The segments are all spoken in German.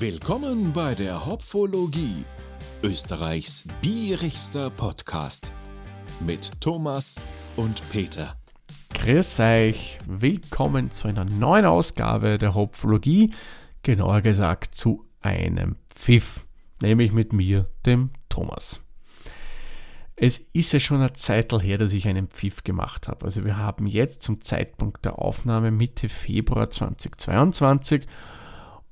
Willkommen bei der Hopfologie, Österreichs bierigster Podcast mit Thomas und Peter. Grüß euch, willkommen zu einer neuen Ausgabe der Hopfologie, genauer gesagt zu einem Pfiff, nämlich mit mir, dem Thomas. Es ist ja schon eine Zeit her, dass ich einen Pfiff gemacht habe. Also wir haben jetzt zum Zeitpunkt der Aufnahme Mitte Februar 2022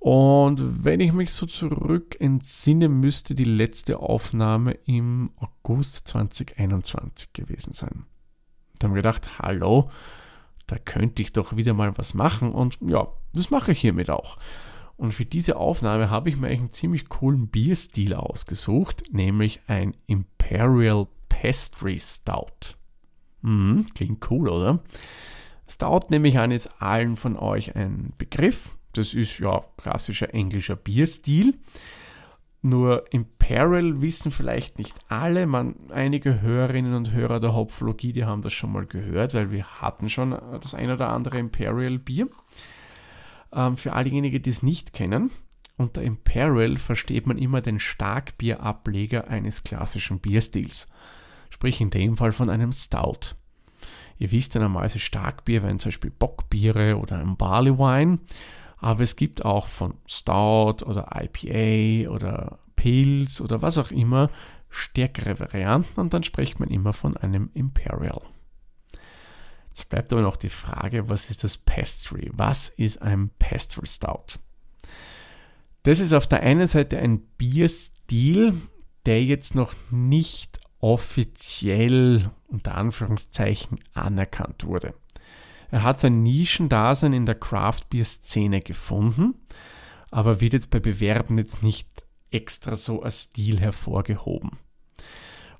und wenn ich mich so zurück entsinne, müsste die letzte Aufnahme im August 2021 gewesen sein. Da haben wir gedacht, hallo, da könnte ich doch wieder mal was machen und ja, das mache ich hiermit auch. Und für diese Aufnahme habe ich mir einen ziemlich coolen Bierstil ausgesucht, nämlich ein Imperial Pastry Stout. Mhm, klingt cool, oder? Stout nehme ich an, ist allen von euch ein Begriff. Das ist ja klassischer englischer Bierstil. Nur Imperial wissen vielleicht nicht alle. Man, einige Hörerinnen und Hörer der Hopflogie, die haben das schon mal gehört, weil wir hatten schon das ein oder andere Imperial Bier. Ähm, für all diejenigen, die es nicht kennen, unter Imperial versteht man immer den Starkbierableger eines klassischen Bierstils sprich in dem Fall von einem Stout. Ihr wisst ja normalerweise Starkbier wären zum Beispiel Bockbiere oder ein Barley Wine, aber es gibt auch von Stout oder IPA oder Pils oder was auch immer stärkere Varianten und dann spricht man immer von einem Imperial. Jetzt bleibt aber noch die Frage, was ist das Pastry? Was ist ein Pastry Stout? Das ist auf der einen Seite ein Bierstil, der jetzt noch nicht offiziell unter Anführungszeichen anerkannt wurde. Er hat sein Nischendasein in der Craft Beer Szene gefunden, aber wird jetzt bei Bewerben jetzt nicht extra so als Stil hervorgehoben.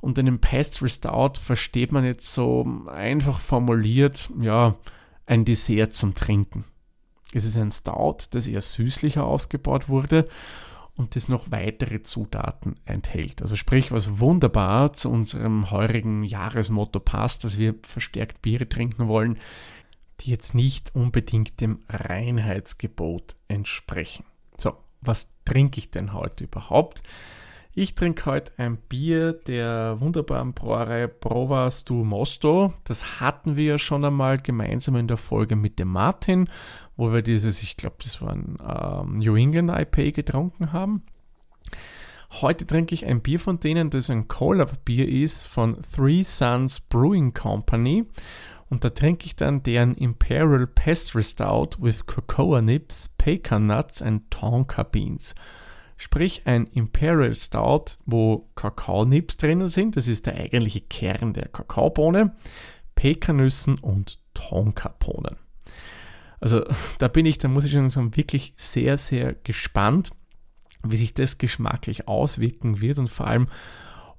Und in dem Pastry Stout versteht man jetzt so einfach formuliert, ja, ein Dessert zum Trinken. Es ist ein Stout, das eher süßlicher ausgebaut wurde und das noch weitere Zutaten enthält. Also sprich, was wunderbar zu unserem heurigen Jahresmotto passt, dass wir verstärkt Biere trinken wollen, die jetzt nicht unbedingt dem Reinheitsgebot entsprechen. So, was trinke ich denn heute überhaupt? Ich trinke heute ein Bier der wunderbaren Brauerei Provas du Mosto. Das hatten wir ja schon einmal gemeinsam in der Folge mit dem Martin, wo wir dieses, ich glaube, das war ein ähm, New England IPA getrunken haben. Heute trinke ich ein Bier von denen, das ein Collab-Bier ist von Three Sons Brewing Company. Und da trinke ich dann deren Imperial Pastry Stout with Cocoa Nips, Pecan Nuts and Tonka Beans. Sprich ein Imperial Stout, wo Kakaonips drinnen sind. Das ist der eigentliche Kern der Kakaobohne, Pekannüssen und Tonkabohnen. Also da bin ich, da muss ich schon sagen, wirklich sehr, sehr gespannt, wie sich das geschmacklich auswirken wird und vor allem,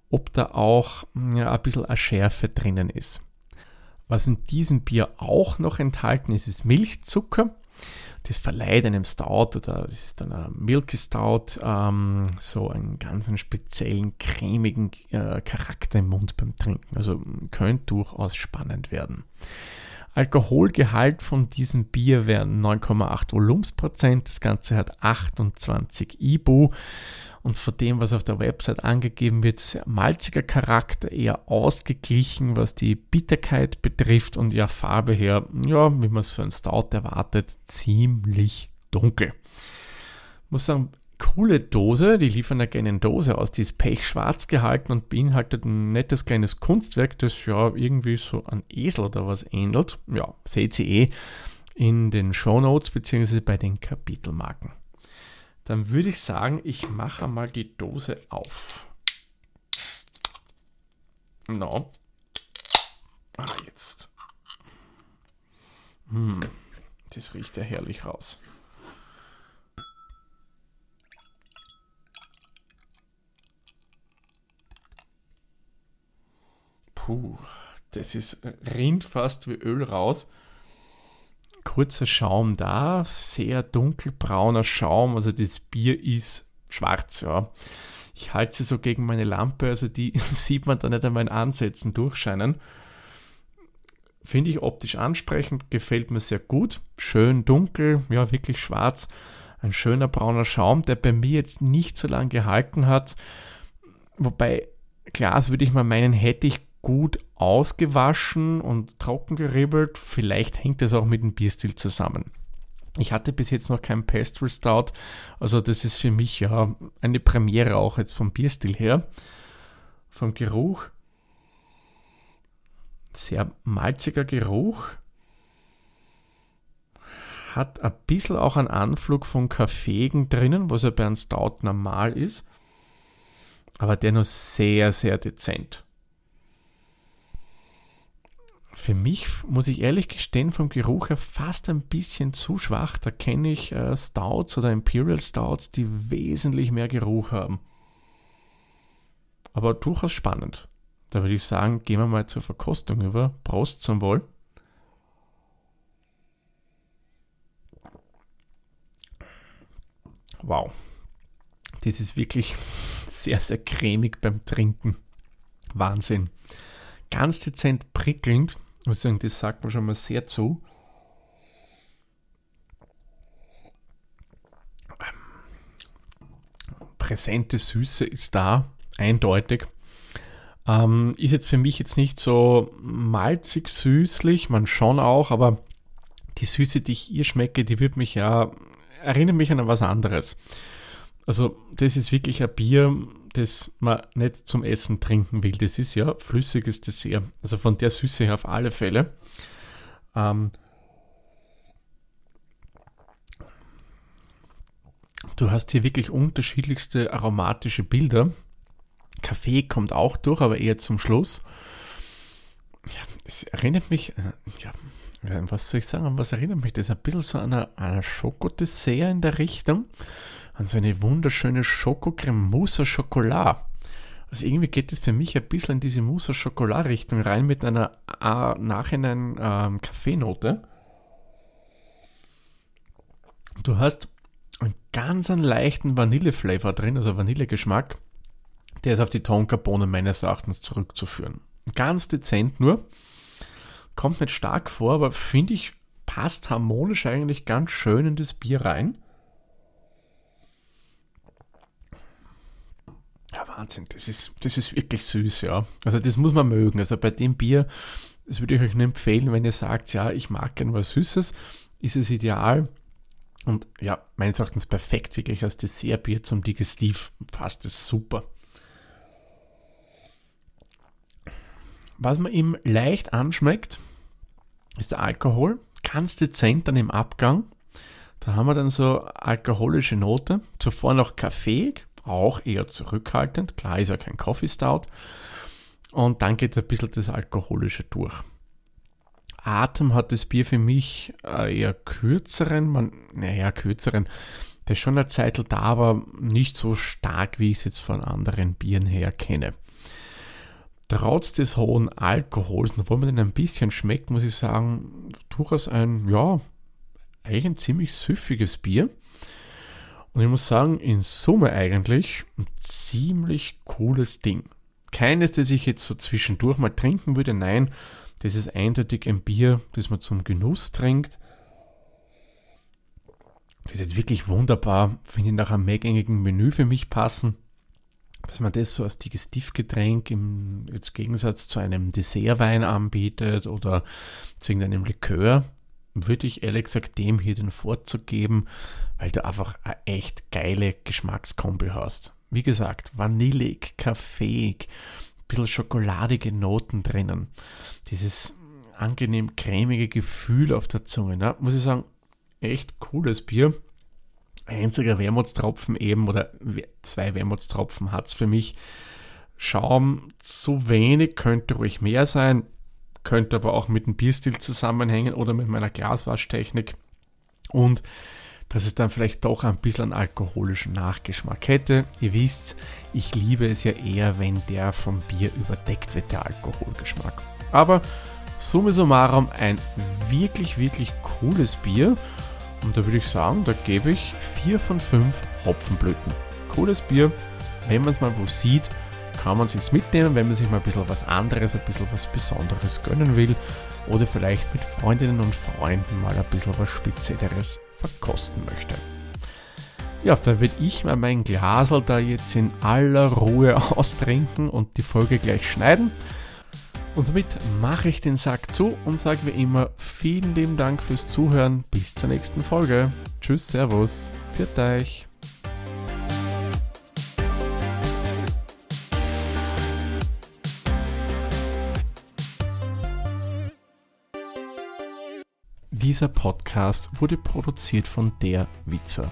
ob da auch ja, ein bisschen eine Schärfe drinnen ist. Was in diesem Bier auch noch enthalten ist, ist Milchzucker das verleiht einem Stout oder das ist dann ein Milky Stout ähm, so einen ganz speziellen cremigen äh, Charakter im Mund beim Trinken. Also könnte durchaus spannend werden. Alkoholgehalt von diesem Bier wären 9,8 Volumensprozent. Das Ganze hat 28 IBU und von dem, was auf der Website angegeben wird, sehr malziger Charakter, eher ausgeglichen, was die Bitterkeit betrifft und ja, Farbe her, ja, wie man es für ein Stout erwartet, ziemlich dunkel. Ich muss sagen, coole Dose, die liefern eine kleine Dose aus, die ist pechschwarz gehalten und beinhaltet ein nettes kleines Kunstwerk, das ja irgendwie so an Esel oder was ähnelt. Ja, seht ihr eh in den Show Notes bzw. bei den Kapitelmarken dann würde ich sagen, ich mache mal die Dose auf. No. Ah, jetzt. Hm, das riecht ja herrlich raus. Puh, das ist rinnt fast wie Öl raus kurzer Schaum da, sehr dunkelbrauner Schaum, also das Bier ist schwarz, ja. Ich halte sie so gegen meine Lampe, also die sieht man da nicht an meinen Ansätzen durchscheinen. Finde ich optisch ansprechend, gefällt mir sehr gut. Schön dunkel, ja, wirklich schwarz. Ein schöner brauner Schaum, der bei mir jetzt nicht so lange gehalten hat. Wobei, Glas würde ich mal meinen, hätte ich gut ausgewaschen und trocken geribbelt. Vielleicht hängt das auch mit dem Bierstil zusammen. Ich hatte bis jetzt noch keinen Pastry Stout, also das ist für mich ja eine Premiere auch jetzt vom Bierstil her. Vom Geruch. Sehr malziger Geruch. Hat ein bisschen auch einen Anflug von Kaffeegen drinnen, was ja bei einem Stout normal ist. Aber der noch sehr, sehr dezent. Für mich, muss ich ehrlich gestehen, vom Geruch her fast ein bisschen zu schwach. Da kenne ich äh, Stouts oder Imperial Stouts, die wesentlich mehr Geruch haben. Aber durchaus spannend. Da würde ich sagen, gehen wir mal zur Verkostung über. Prost zum Wohl. Wow. Das ist wirklich sehr, sehr cremig beim Trinken. Wahnsinn. Ganz dezent prickelnd ich muss sagen, das sagt man schon mal sehr zu. Präsente Süße ist da, eindeutig. Ähm, ist jetzt für mich jetzt nicht so malzig süßlich, man schon auch, aber die Süße, die ich hier schmecke, die wird mich ja, erinnert mich an was anderes. Also, das ist wirklich ein Bier, das man nicht zum Essen trinken will. Das ist ja flüssiges Dessert. Also von der Süße her auf alle Fälle. Ähm, du hast hier wirklich unterschiedlichste aromatische Bilder. Kaffee kommt auch durch, aber eher zum Schluss. Ja, es erinnert mich, äh, ja, was soll ich sagen, was erinnert mich das? Ein bisschen so an einer Schokodessert in der Richtung an so eine wunderschöne Schokocreme Mousse Schokolade. Also irgendwie geht es für mich ein bisschen in diese Mousse Schokolade Richtung rein mit einer äh, nachhinein ähm, Kaffeenote. Du hast einen ganz einen leichten Vanilleflavor drin, also Vanillegeschmack. Der ist auf die Tonkabohnen meines Erachtens zurückzuführen. Ganz dezent nur. Kommt nicht stark vor, aber finde ich, passt harmonisch eigentlich ganz schön in das Bier rein. Ja, Wahnsinn, das ist, das ist wirklich süß, ja. Also das muss man mögen. Also bei dem Bier, das würde ich euch nur empfehlen, wenn ihr sagt, ja, ich mag gerne was Süßes, ist es ideal. Und ja, meines Erachtens perfekt wirklich als Dessertbier zum Digestiv. Passt es super. Was man ihm leicht anschmeckt, ist der Alkohol. Ganz dezent dann im Abgang. Da haben wir dann so alkoholische Note. Zuvor noch Kaffee, auch eher zurückhaltend. Klar ist ja kein Coffee Stout. Und dann geht ein bisschen das Alkoholische durch. Atem hat das Bier für mich äh, eher kürzeren, man, naja, kürzeren. Der ist schon eine Zeit da, aber nicht so stark, wie ich es jetzt von anderen Bieren her kenne. Trotz des hohen Alkohols, obwohl man den ein bisschen schmeckt, muss ich sagen, durchaus ein, ja, eigentlich ein ziemlich süffiges Bier. Und ich muss sagen, in Summe eigentlich ein ziemlich cooles Ding. Keines, das ich jetzt so zwischendurch mal trinken würde. Nein, das ist eindeutig ein Bier, das man zum Genuss trinkt. Das ist jetzt wirklich wunderbar. Finde ich nach einem mehrgängigen Menü für mich passen. Dass man das so als Digestivgetränk im jetzt Gegensatz zu einem Dessertwein anbietet oder zu irgendeinem Likör, würde ich ehrlich gesagt dem hier den Vorzug geben, weil du einfach eine echt geile Geschmackskombi hast. Wie gesagt, vanillig, kaffeeig, ein bisschen schokoladige Noten drinnen. Dieses angenehm cremige Gefühl auf der Zunge. Ne? Muss ich sagen, echt cooles Bier. Einziger Wermutstropfen eben, oder zwei Wermutstropfen hat es für mich. Schaum zu wenig, könnte ruhig mehr sein, könnte aber auch mit dem Bierstil zusammenhängen oder mit meiner Glaswaschtechnik. Und dass es dann vielleicht doch ein bisschen alkoholischen Nachgeschmack hätte. Ihr wisst, ich liebe es ja eher, wenn der vom Bier überdeckt wird, der Alkoholgeschmack. Aber summa summarum ein wirklich, wirklich cooles Bier. Und da würde ich sagen, da gebe ich 4 von 5 Hopfenblüten. Cooles Bier, wenn man es mal wo sieht, kann man sich mitnehmen, wenn man sich mal ein bisschen was anderes, ein bisschen was Besonderes gönnen will oder vielleicht mit Freundinnen und Freunden mal ein bisschen was Spezielleres verkosten möchte. Ja, da werde ich mal mein Glasel da jetzt in aller Ruhe austrinken und die Folge gleich schneiden. Und somit mache ich den Sack zu und sage wie immer vielen lieben Dank fürs Zuhören. Bis zur nächsten Folge. Tschüss, Servus, viert euch. Dieser Podcast wurde produziert von der Witzer.